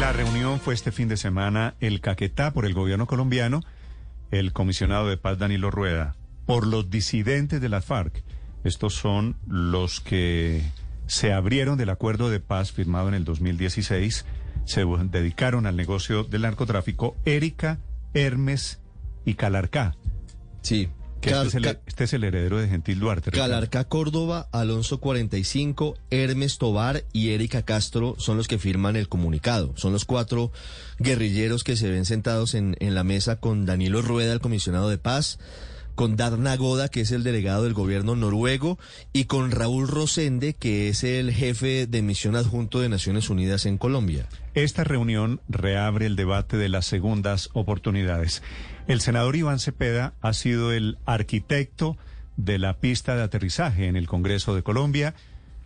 La reunión fue este fin de semana el Caquetá por el gobierno colombiano, el comisionado de paz Danilo Rueda, por los disidentes de las FARC. Estos son los que se abrieron del acuerdo de paz firmado en el 2016, se dedicaron al negocio del narcotráfico, Erika, Hermes y Calarcá. Sí. Que este, es el, este, es el, heredero de Gentil Duarte. Calarca Córdoba, Alonso 45, Hermes Tobar y Erika Castro son los que firman el comunicado. Son los cuatro guerrilleros que se ven sentados en, en la mesa con Danilo Rueda, el comisionado de paz, con Darna Goda, que es el delegado del gobierno noruego, y con Raúl Rosende, que es el jefe de misión adjunto de Naciones Unidas en Colombia. Esta reunión reabre el debate de las segundas oportunidades. El senador Iván Cepeda ha sido el arquitecto de la pista de aterrizaje en el Congreso de Colombia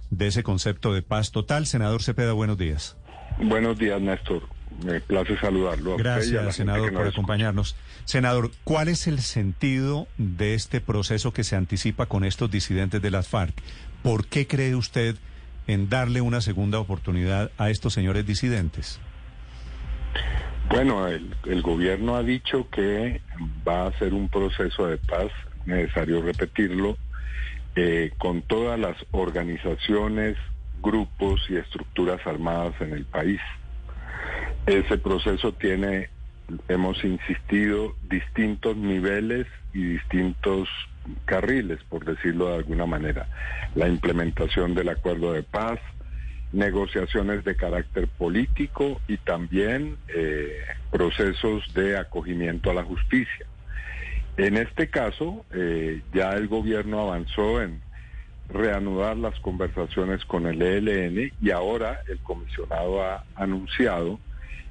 de ese concepto de paz total. Senador Cepeda, buenos días. Buenos días, Néstor. Me place saludarlo. Gracias, senador, por acompañarnos. Senador, ¿cuál es el sentido de este proceso que se anticipa con estos disidentes de las FARC? ¿Por qué cree usted en darle una segunda oportunidad a estos señores disidentes? Bueno, el, el gobierno ha dicho que va a ser un proceso de paz, necesario repetirlo, eh, con todas las organizaciones, grupos y estructuras armadas en el país. Ese proceso tiene, hemos insistido, distintos niveles y distintos carriles, por decirlo de alguna manera. La implementación del acuerdo de paz, negociaciones de carácter político y también eh, procesos de acogimiento a la justicia. En este caso, eh, ya el gobierno avanzó en reanudar las conversaciones con el ELN y ahora el comisionado ha anunciado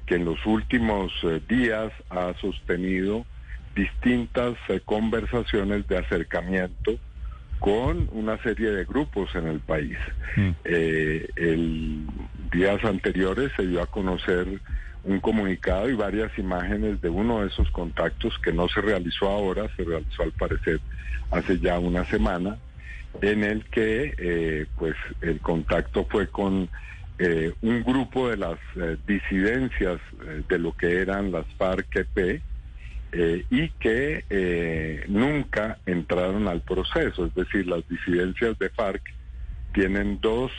que en los últimos eh, días ha sostenido distintas eh, conversaciones de acercamiento con una serie de grupos en el país. Mm. Eh, el días anteriores se dio a conocer un comunicado y varias imágenes de uno de esos contactos que no se realizó ahora, se realizó al parecer hace ya una semana, en el que pues el contacto fue con eh, un grupo de las eh, disidencias eh, de lo que eran las FARC-EP y que nunca entraron al proceso, es decir, las disidencias de FARC tienen dos,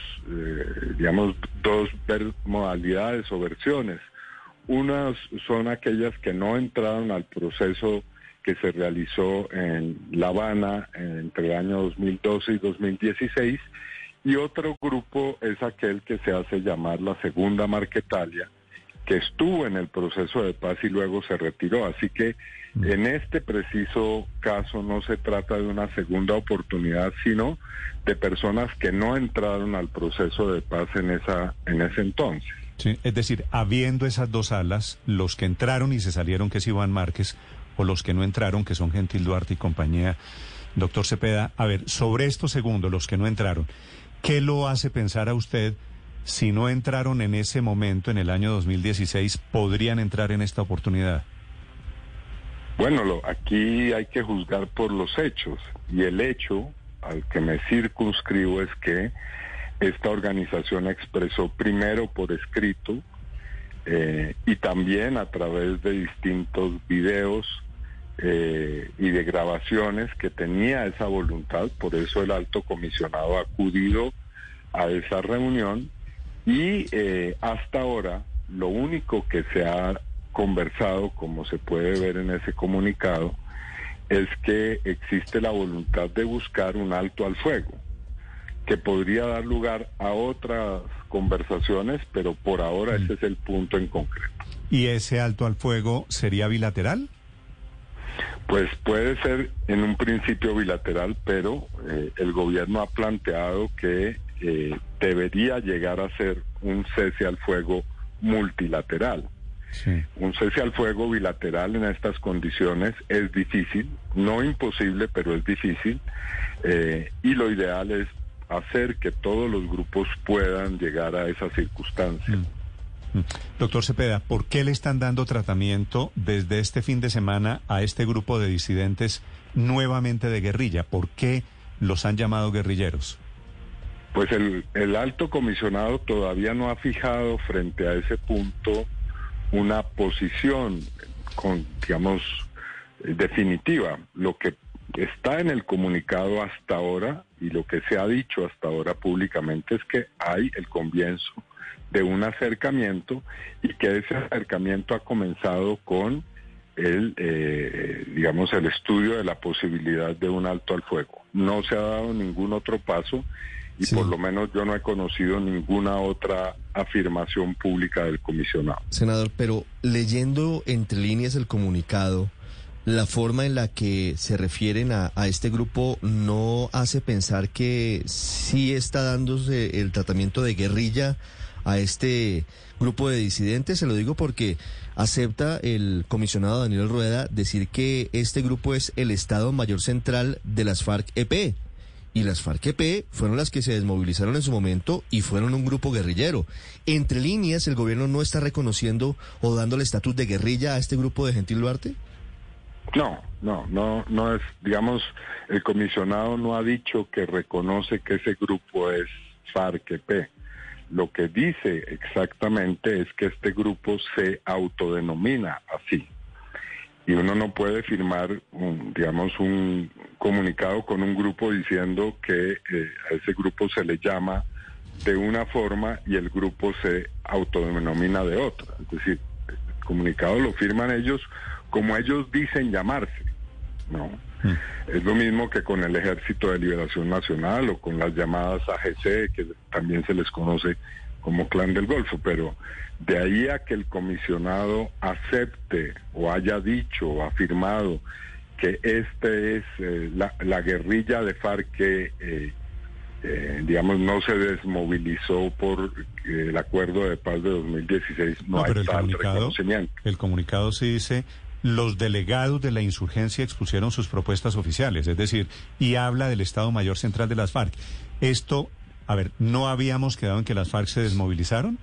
digamos, dos modalidades o versiones. Unas son aquellas que no entraron al proceso que se realizó en La Habana entre el año 2012 y 2016 y otro grupo es aquel que se hace llamar la segunda Marquetalia, que estuvo en el proceso de paz y luego se retiró. Así que mm. en este preciso caso no se trata de una segunda oportunidad, sino de personas que no entraron al proceso de paz en esa en ese entonces. Sí, es decir, habiendo esas dos alas, los que entraron y se salieron, que es Iván Márquez, o los que no entraron, que son Gentil Duarte y compañía, doctor Cepeda, a ver, sobre estos segundos, los que no entraron, ¿Qué lo hace pensar a usted si no entraron en ese momento, en el año 2016, podrían entrar en esta oportunidad? Bueno, aquí hay que juzgar por los hechos y el hecho al que me circunscribo es que esta organización expresó primero por escrito eh, y también a través de distintos videos eh, y de grabaciones que tenía esa voluntad, por eso el alto comisionado ha acudido a esa reunión y eh, hasta ahora lo único que se ha conversado, como se puede ver en ese comunicado, es que existe la voluntad de buscar un alto al fuego, que podría dar lugar a otras conversaciones, pero por ahora mm. ese es el punto en concreto. ¿Y ese alto al fuego sería bilateral? Pues puede ser en un principio bilateral, pero eh, el gobierno ha planteado que eh, debería llegar a ser un cese al fuego multilateral. Un cese al fuego bilateral en estas condiciones es difícil, no imposible, pero es difícil. Eh, y lo ideal es hacer que todos los grupos puedan llegar a esa circunstancia. Mm. Doctor Cepeda, ¿por qué le están dando tratamiento desde este fin de semana a este grupo de disidentes nuevamente de guerrilla? ¿Por qué los han llamado guerrilleros? Pues el, el alto comisionado todavía no ha fijado frente a ese punto una posición con, digamos, definitiva. Lo que está en el comunicado hasta ahora y lo que se ha dicho hasta ahora públicamente es que hay el comienzo de un acercamiento y que ese acercamiento ha comenzado con el, eh, digamos, el estudio de la posibilidad de un alto al fuego. No se ha dado ningún otro paso y por lo menos yo no he conocido ninguna otra afirmación pública del comisionado. Senador, pero leyendo entre líneas el comunicado, la forma en la que se refieren a, a, este grupo no hace pensar que sí está dándose el tratamiento de guerrilla a este grupo de disidentes. Se lo digo porque acepta el comisionado Daniel Rueda decir que este grupo es el Estado Mayor Central de las FARC-EP. Y las FARC-EP fueron las que se desmovilizaron en su momento y fueron un grupo guerrillero. Entre líneas, ¿el gobierno no está reconociendo o dándole estatus de guerrilla a este grupo de Gentil Duarte? No, no, no, no es, digamos, el comisionado no ha dicho que reconoce que ese grupo es FARC-EP. Lo que dice exactamente es que este grupo se autodenomina así. Y uno no puede firmar, un, digamos, un comunicado con un grupo diciendo que eh, a ese grupo se le llama de una forma y el grupo se autodenomina de otra. Es decir, el comunicado lo firman ellos como ellos dicen llamarse, ¿no? Es lo mismo que con el Ejército de Liberación Nacional o con las llamadas AGC, que también se les conoce como Clan del Golfo, pero de ahí a que el comisionado acepte o haya dicho o afirmado que este es eh, la, la, guerrilla de FARC que, eh, eh, digamos, no se desmovilizó por el acuerdo de paz de 2016, no, no hay pero el tal reconocimiento. El comunicado sí dice los delegados de la insurgencia expusieron sus propuestas oficiales, es decir, y habla del Estado Mayor Central de las FARC. Esto, a ver, ¿no habíamos quedado en que las FARC se desmovilizaron?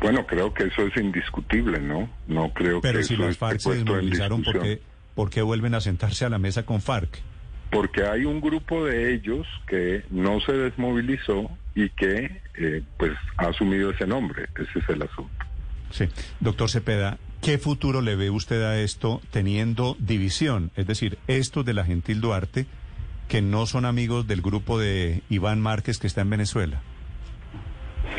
Bueno, creo que eso es indiscutible, ¿no? No creo Pero que si eso las FARC se desmovilizaron, ¿por discusión. qué, ¿por qué vuelven a sentarse a la mesa con FARC? Porque hay un grupo de ellos que no se desmovilizó y que eh, pues ha asumido ese nombre. Ese es el asunto. Sí. Doctor Cepeda, ¿qué futuro le ve usted a esto teniendo división? Es decir, estos de la Gentil Duarte, que no son amigos del grupo de Iván Márquez que está en Venezuela.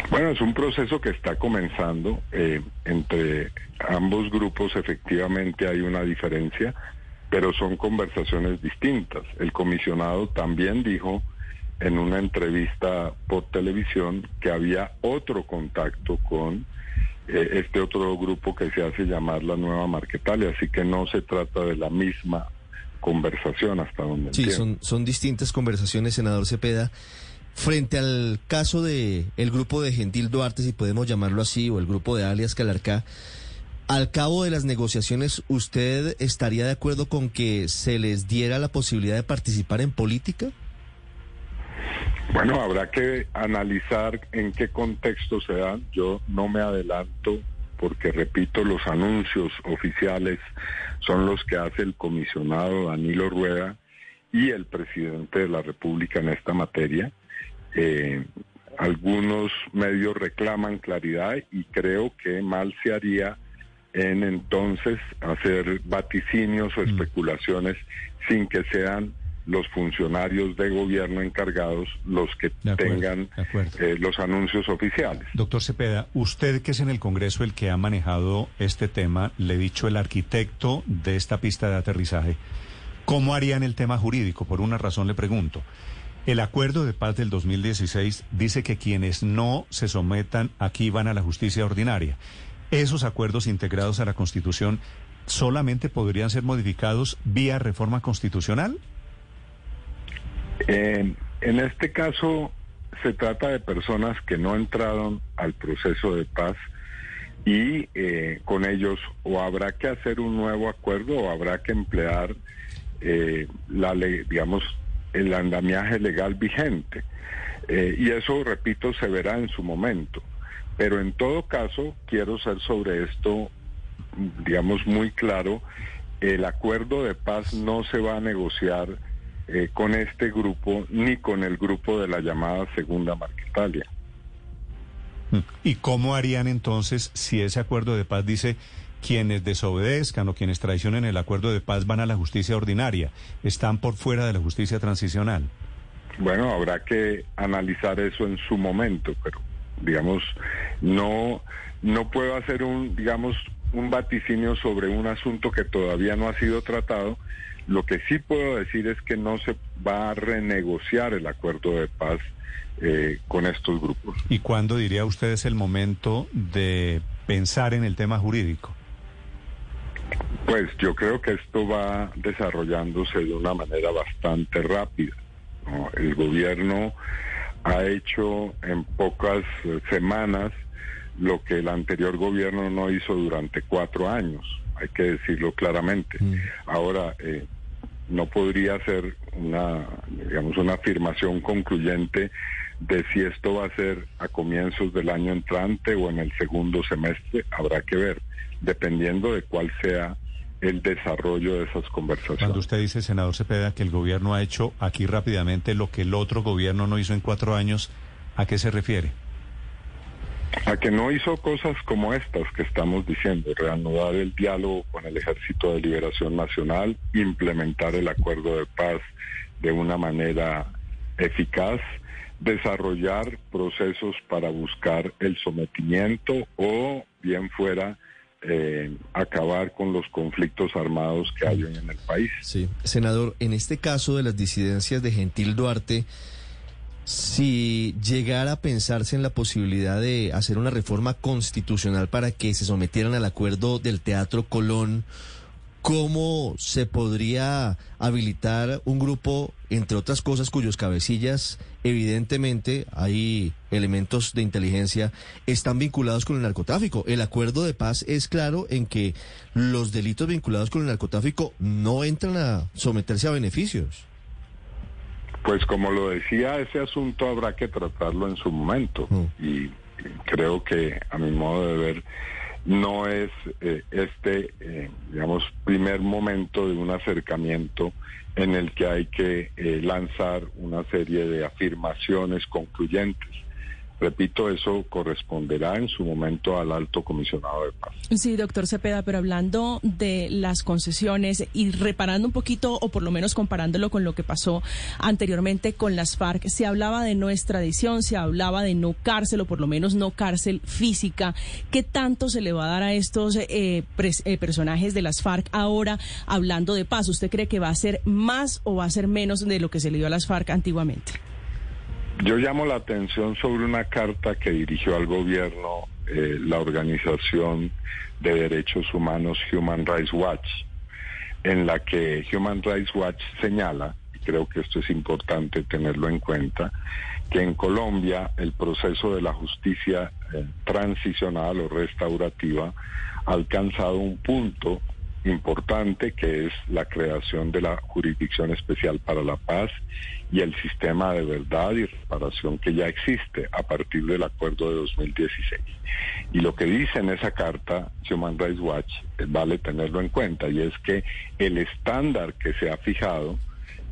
Bueno, es un proceso que está comenzando. Eh, entre ambos grupos efectivamente hay una diferencia, pero son conversaciones distintas. El comisionado también dijo en una entrevista por televisión que había otro contacto con eh, este otro grupo que se hace llamar la Nueva Marquetalia, así que no se trata de la misma conversación hasta donde Sí, entiendo. son, son distintas conversaciones, senador Cepeda. Frente al caso de el grupo de Gentil Duarte, si podemos llamarlo así, o el grupo de alias Calarcá, al cabo de las negociaciones, ¿usted estaría de acuerdo con que se les diera la posibilidad de participar en política? Bueno, habrá que analizar en qué contexto se dan. Yo no me adelanto porque, repito, los anuncios oficiales son los que hace el comisionado Danilo Rueda y el presidente de la República en esta materia. Eh, algunos medios reclaman claridad y creo que mal se haría en entonces hacer vaticinios o especulaciones sin que sean los funcionarios de gobierno encargados los que acuerdo, tengan eh, los anuncios oficiales. Doctor Cepeda, usted que es en el Congreso el que ha manejado este tema, le he dicho el arquitecto de esta pista de aterrizaje, ¿cómo harían el tema jurídico? Por una razón le pregunto. El acuerdo de paz del 2016 dice que quienes no se sometan aquí van a la justicia ordinaria. Esos acuerdos integrados a la Constitución solamente podrían ser modificados vía reforma constitucional. En este caso se trata de personas que no entraron al proceso de paz y eh, con ellos o habrá que hacer un nuevo acuerdo o habrá que emplear eh, la ley, digamos, el andamiaje legal vigente. Eh, y eso, repito, se verá en su momento. Pero en todo caso, quiero ser sobre esto, digamos, muy claro, el acuerdo de paz no se va a negociar eh, con este grupo ni con el grupo de la llamada Segunda Marquetalia. Mm. ¿Y cómo harían entonces si ese acuerdo de paz dice quienes desobedezcan o quienes traicionen el acuerdo de paz van a la justicia ordinaria, están por fuera de la justicia transicional? Bueno, habrá que analizar eso en su momento, pero digamos, no, no puedo hacer un, digamos, un vaticinio sobre un asunto que todavía no ha sido tratado. Lo que sí puedo decir es que no se va a renegociar el acuerdo de paz eh, con estos grupos. ¿Y cuándo diría usted es el momento de pensar en el tema jurídico? Pues yo creo que esto va desarrollándose de una manera bastante rápida. El gobierno ha hecho en pocas semanas lo que el anterior gobierno no hizo durante cuatro años, hay que decirlo claramente. Mm. Ahora, eh, no podría ser una, digamos, una afirmación concluyente de si esto va a ser a comienzos del año entrante o en el segundo semestre, habrá que ver, dependiendo de cuál sea el desarrollo de esas conversaciones. Cuando usted dice, senador Cepeda, que el gobierno ha hecho aquí rápidamente lo que el otro gobierno no hizo en cuatro años, ¿a qué se refiere? A que no hizo cosas como estas que estamos diciendo, reanudar el diálogo con el Ejército de Liberación Nacional, implementar el acuerdo de paz de una manera eficaz, desarrollar procesos para buscar el sometimiento o bien fuera eh, acabar con los conflictos armados que hay en el país. Sí, senador, en este caso de las disidencias de Gentil Duarte, si llegara a pensarse en la posibilidad de hacer una reforma constitucional para que se sometieran al acuerdo del Teatro Colón, ¿cómo se podría habilitar un grupo, entre otras cosas, cuyos cabecillas, evidentemente, hay elementos de inteligencia, están vinculados con el narcotráfico? El acuerdo de paz es claro en que los delitos vinculados con el narcotráfico no entran a someterse a beneficios. Pues como lo decía, ese asunto habrá que tratarlo en su momento mm. y creo que a mi modo de ver no es eh, este, eh, digamos, primer momento de un acercamiento en el que hay que eh, lanzar una serie de afirmaciones concluyentes. Repito, eso corresponderá en su momento al alto comisionado de paz. Sí, doctor Cepeda, pero hablando de las concesiones y reparando un poquito, o por lo menos comparándolo con lo que pasó anteriormente con las FARC, se hablaba de no extradición, se hablaba de no cárcel, o por lo menos no cárcel física. ¿Qué tanto se le va a dar a estos eh, eh, personajes de las FARC ahora hablando de paz? ¿Usted cree que va a ser más o va a ser menos de lo que se le dio a las FARC antiguamente? Yo llamo la atención sobre una carta que dirigió al gobierno eh, la organización de derechos humanos Human Rights Watch, en la que Human Rights Watch señala, y creo que esto es importante tenerlo en cuenta, que en Colombia el proceso de la justicia eh, transicional o restaurativa ha alcanzado un punto importante que es la creación de la Jurisdicción Especial para la Paz y el sistema de verdad y reparación que ya existe a partir del acuerdo de 2016. Y lo que dice en esa carta Human Rights Watch eh, vale tenerlo en cuenta y es que el estándar que se ha fijado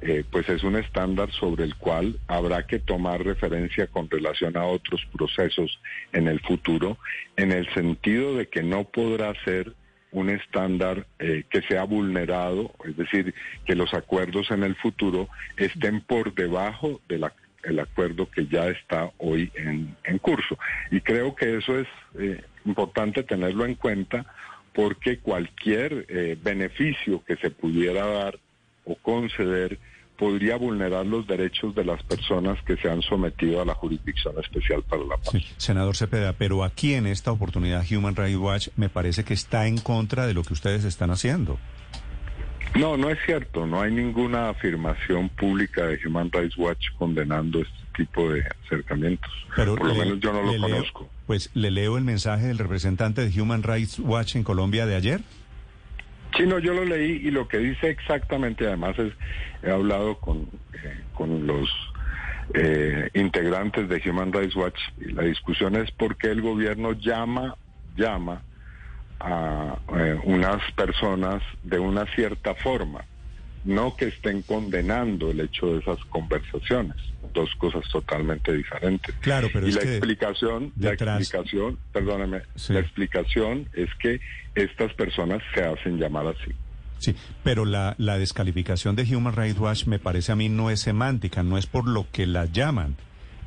eh, pues es un estándar sobre el cual habrá que tomar referencia con relación a otros procesos en el futuro, en el sentido de que no podrá ser un estándar eh, que sea vulnerado, es decir, que los acuerdos en el futuro estén por debajo del acuerdo que ya está hoy en, curso. Y creo que eso es eh, importante tenerlo en cuenta porque cualquier eh, beneficio que se pudiera dar o conceder podría vulnerar los derechos de las personas que se han sometido a la jurisdicción especial para la paz. senador Cepeda, pero aquí en esta oportunidad Human Rights Watch me parece que está en contra de lo que ustedes están haciendo. No, no es cierto. No hay ninguna afirmación pública de Human Rights Watch condenando este tipo de acercamientos. Pero Por lo menos yo no lo conozco. pues le leo el mensaje del representante de Human Rights Watch en Colombia de ayer. Sí, no, yo lo leí y lo que dice exactamente, además es, he hablado con, eh, con los eh, integrantes de Human Rights Watch y la discusión es por qué el gobierno llama, llama a eh, unas personas de una cierta forma. No que estén condenando el hecho de esas conversaciones. Dos cosas totalmente diferentes. Claro, pero y es la que explicación, detrás- la explicación, perdóname, Sí. la explicación es que estas personas se hacen llamar así. Sí, pero la, la descalificación de Human Rights Watch me parece a mí no es semántica, no es por lo que la llaman,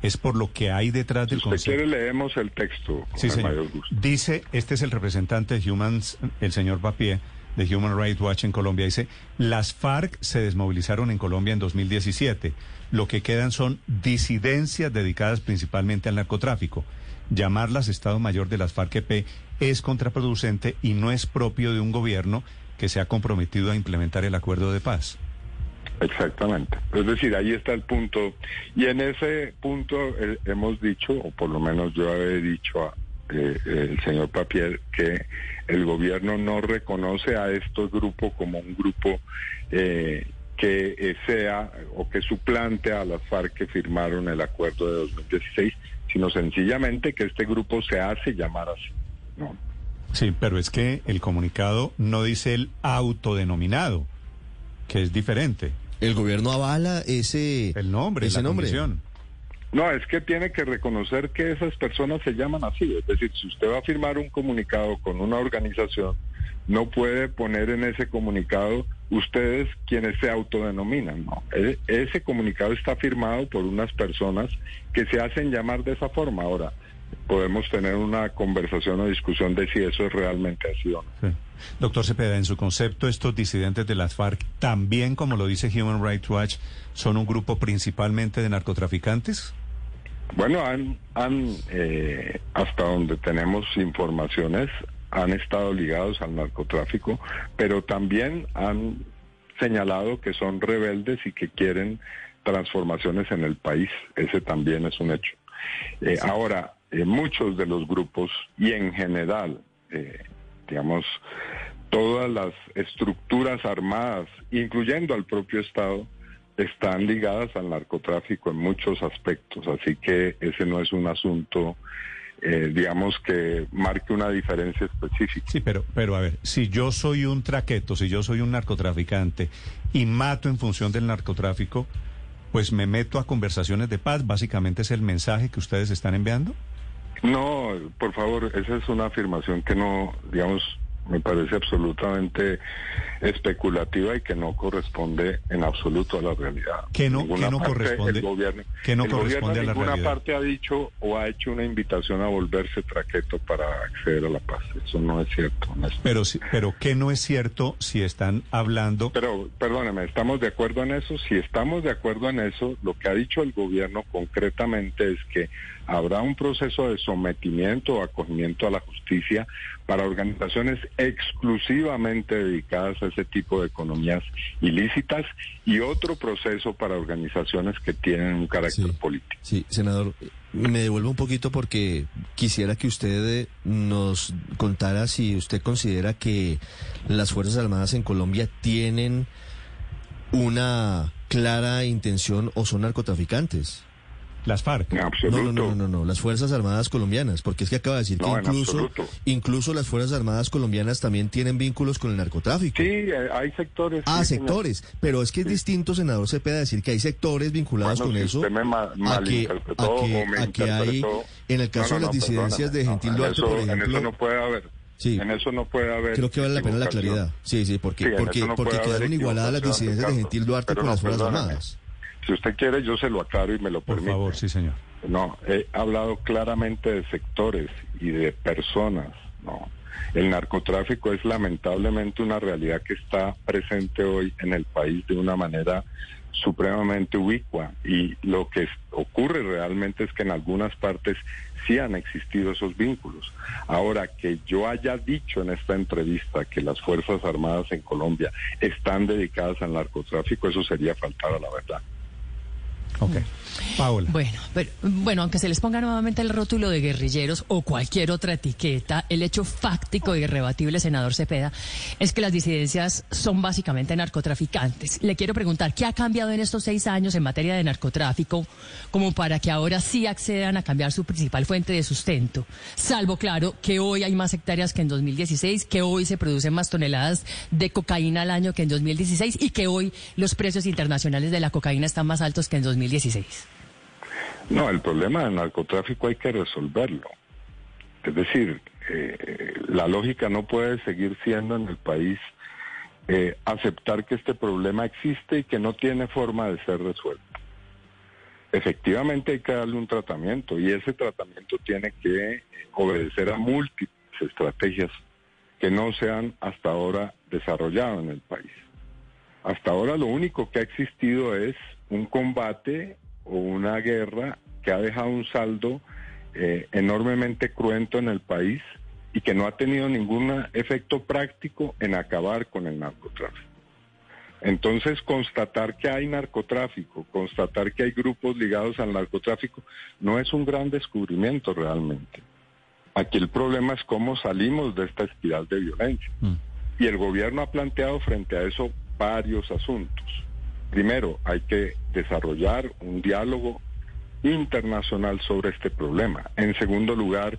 es por lo que hay detrás Si del usted concepto. quiere leemos el texto con Sí, el señor. mayor gusto. Dice, este es el representante de Humans, el señor Papier, de Human Rights Watch en Colombia. Dice, las FARC se desmovilizaron en Colombia en 2017. Lo que quedan son disidencias dedicadas principalmente al narcotráfico. Llamarlas Estado Mayor de las FARC-EP es contraproducente y no es propio de un gobierno que se ha comprometido a implementar el acuerdo de paz. Exactamente. Es decir, ahí está el punto. Y en ese punto eh, hemos dicho, o por lo menos yo he dicho a eh, el señor Papier, que el gobierno no reconoce a estos grupos como un grupo eh, que sea o que suplante a las FARC que firmaron el acuerdo de 2016, sino sencillamente que este grupo se hace llamar así. ¿no? Sí, pero es que el comunicado no dice el autodenominado, que es diferente. El gobierno avala ese, El nombre, ese la nombre. No, es que tiene que reconocer que esas personas se llaman así. Es decir, si usted va a firmar un comunicado con una organización, no puede poner en ese comunicado ustedes quienes se autodenominan. No, E- ese comunicado está firmado por unas personas que se hacen llamar de esa forma. Ahora, podemos tener una conversación o discusión de si eso es realmente así o no. Doctor Cepeda, en su concepto, estos disidentes de las FARC, también como lo dice Human Rights Watch, son un grupo principalmente de narcotraficantes. Bueno, han, han eh, hasta donde tenemos informaciones, han estado ligados al narcotráfico, pero también han señalado que son rebeldes y que quieren transformaciones en el país. Ese también es un hecho. Eh, Ahora, eh, muchos de los grupos y en general, eh, digamos, todas las estructuras armadas, incluyendo al propio Estado, están ligadas al narcotráfico en muchos aspectos, así que ese no es un asunto, eh, digamos, que marque una diferencia específica. Sí, pero, pero a ver, si yo soy un traqueto, si yo soy un narcotraficante y mato en función del narcotráfico, pues me meto a conversaciones de paz. Básicamente es el mensaje que ustedes están enviando. No, por favor, esa es una afirmación que no, digamos, me parece absolutamente especulativa y que no corresponde en absoluto a la realidad. ¿Qué no- qué no parte, corresponde- El gobierno, qué no el gobierno corresponde a la ninguna realidad? parte ha dicho o ha hecho una invitación a volverse traqueto para acceder a la paz. Eso no es cierto. Pero, si- pero ¿qué no es cierto si están hablando? Pero, perdóneme, ¿estamos de acuerdo en eso? Si estamos de acuerdo en eso, lo que ha dicho el gobierno concretamente es que habrá un proceso de sometimiento o acogimiento a la justicia para organizaciones exclusivamente dedicadas a ese tipo de economías ilícitas y otro proceso para organizaciones que tienen un carácter Sí. político. Sí, senador, me devuelvo un poquito porque quisiera que usted eh, nos contara si usted considera que las Fuerzas Armadas en Colombia tienen una clara intención o son narcotraficantes. Las FARC. No, no, no, no, no, las Fuerzas Armadas colombianas, porque es que acaba de decir que incluso, incluso las Fuerzas Armadas colombianas también tienen vínculos con el narcotráfico. Sí, eh, hay sectores. Ah, sectores, pero es que es distinto, senador Cepeda, decir que hay sectores vinculados con eso a que, hay, en el caso de las disidencias de. Gentil Duarte, por ejemplo, En eso no puede haber. Sí. En eso no puede haber. creo que vale la pena la claridad. Sí, sí, porque, Sí, porque, no porque quedaron igualadas las disidencias de. Gentil Duarte con las Fuerzas. Armadas. Si usted quiere, yo se lo aclaro y me lo Por permite. favor, sí, señor. No, he hablado claramente de sectores y de personas. No, el narcotráfico es lamentablemente una realidad que está presente hoy en el país de una manera supremamente ubicua y lo que ocurre realmente es que en algunas partes sí han existido esos vínculos. Ahora que yo haya dicho en esta entrevista que las Fuerzas Armadas en Colombia están dedicadas al narcotráfico, eso sería faltar a la verdad. Ok. Paola. Bueno, bueno, aunque se les ponga nuevamente el rótulo de guerrilleros o cualquier otra etiqueta, el hecho fáctico y irrebatible, senador Cepeda, es que las disidencias son básicamente narcotraficantes. Le quiero preguntar, ¿qué ha cambiado en estos seis años en materia de narcotráfico como para que ahora sí accedan a cambiar su principal fuente de sustento? Salvo, claro, que hoy hay más hectáreas que en 2016, que hoy se producen más toneladas de cocaína al año que en 2016 y que hoy los precios internacionales de la cocaína están más altos que en 2016. No, el problema del narcotráfico hay que resolverlo. Es decir, eh, la lógica no puede seguir siendo en el país eh, aceptar que este problema existe y que no tiene forma de ser resuelto. Efectivamente hay que darle un tratamiento y ese tratamiento tiene que obedecer a múltiples estrategias que no se han hasta ahora desarrollado en el país. Hasta ahora lo único que ha existido es un combate o una guerra que ha dejado un saldo eh, enormemente cruento en el país y que no ha tenido ningún efecto práctico en acabar con el narcotráfico. Entonces, constatar que hay narcotráfico, constatar que hay grupos ligados al narcotráfico, no es un gran descubrimiento realmente. Aquí el problema es cómo salimos de esta espiral de violencia. Mm. Y el gobierno ha planteado frente a eso varios asuntos. Primero, hay que desarrollar un diálogo internacional sobre este problema. En segundo lugar,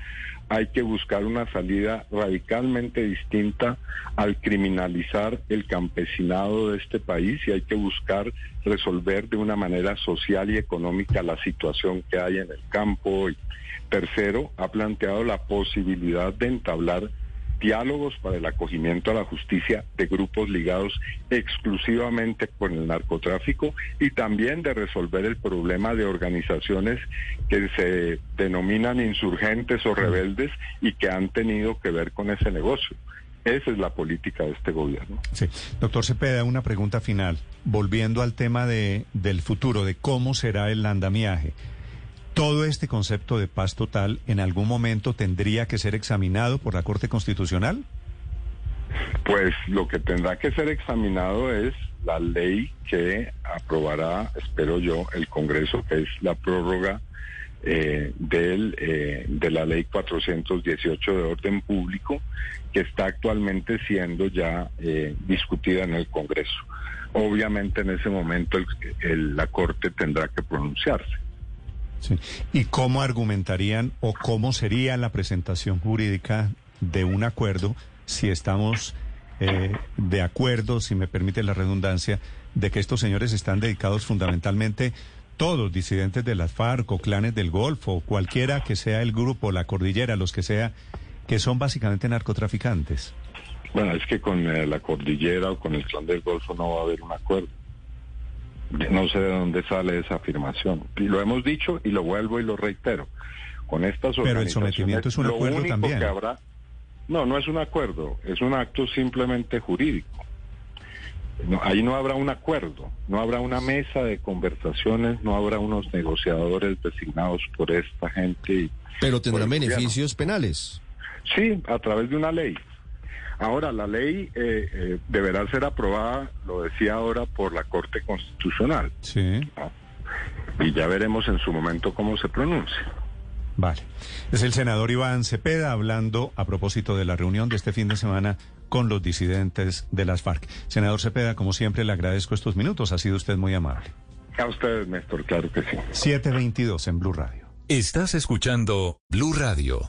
hay que buscar una salida radicalmente distinta al criminalizar el campesinado de este país y hay que buscar resolver de una manera social y económica la situación que hay en el campo. tercero, ha planteado la posibilidad de entablar diálogos para el acogimiento a la justicia de grupos ligados exclusivamente con el narcotráfico y también de resolver el problema de organizaciones que se denominan insurgentes o rebeldes y que han tenido que ver con ese negocio. Esa es la política de este gobierno. Sí. Doctor Cepeda, una pregunta final. Volviendo al tema de, del futuro, de cómo será el andamiaje todo este concepto de paz total en algún momento tendría que ser examinado por la Corte Constitucional? Pues lo que tendrá que ser examinado es la ley que aprobará, espero yo, el Congreso, que es la prórroga eh, del, eh, de la ley 418 de orden público, que está actualmente siendo ya eh, discutida en el Congreso. Obviamente en ese momento la Corte tendrá que pronunciarse. ¿Y cómo argumentarían o cómo sería la presentación jurídica de un acuerdo si estamos eh, de acuerdo, si me permite la redundancia, de que estos señores están dedicados fundamentalmente todos disidentes de las FARC o clanes del Golfo, cualquiera que sea el grupo, la cordillera, los que sea, que son básicamente narcotraficantes? Bueno, es que con eh, la cordillera o con el clan del Golfo no va a haber un acuerdo. No sé de dónde sale esa afirmación. Y lo hemos dicho y lo vuelvo y lo reitero. Con estas Pero el sometimiento es un acuerdo también. no, no es un acuerdo, es un acto simplemente jurídico. ahí no habrá un acuerdo, no habrá una mesa de conversaciones, no habrá unos negociadores designados por esta gente. Pero tendrán beneficios penales. Sí, a través de una ley. Ahora, la ley eh, eh, deberá ser aprobada, lo decía ahora, por la Corte Constitucional. Sí. Y ya veremos en su momento cómo se pronuncia. Vale. Es el senador Iván Cepeda hablando a propósito de la reunión de este fin de semana con los disidentes de las FARC. Senador Cepeda, como siempre, le agradezco estos minutos. Ha sido usted muy amable. A usted, Néstor, claro que sí. 722 en Blue Radio. Estás escuchando Blue Radio.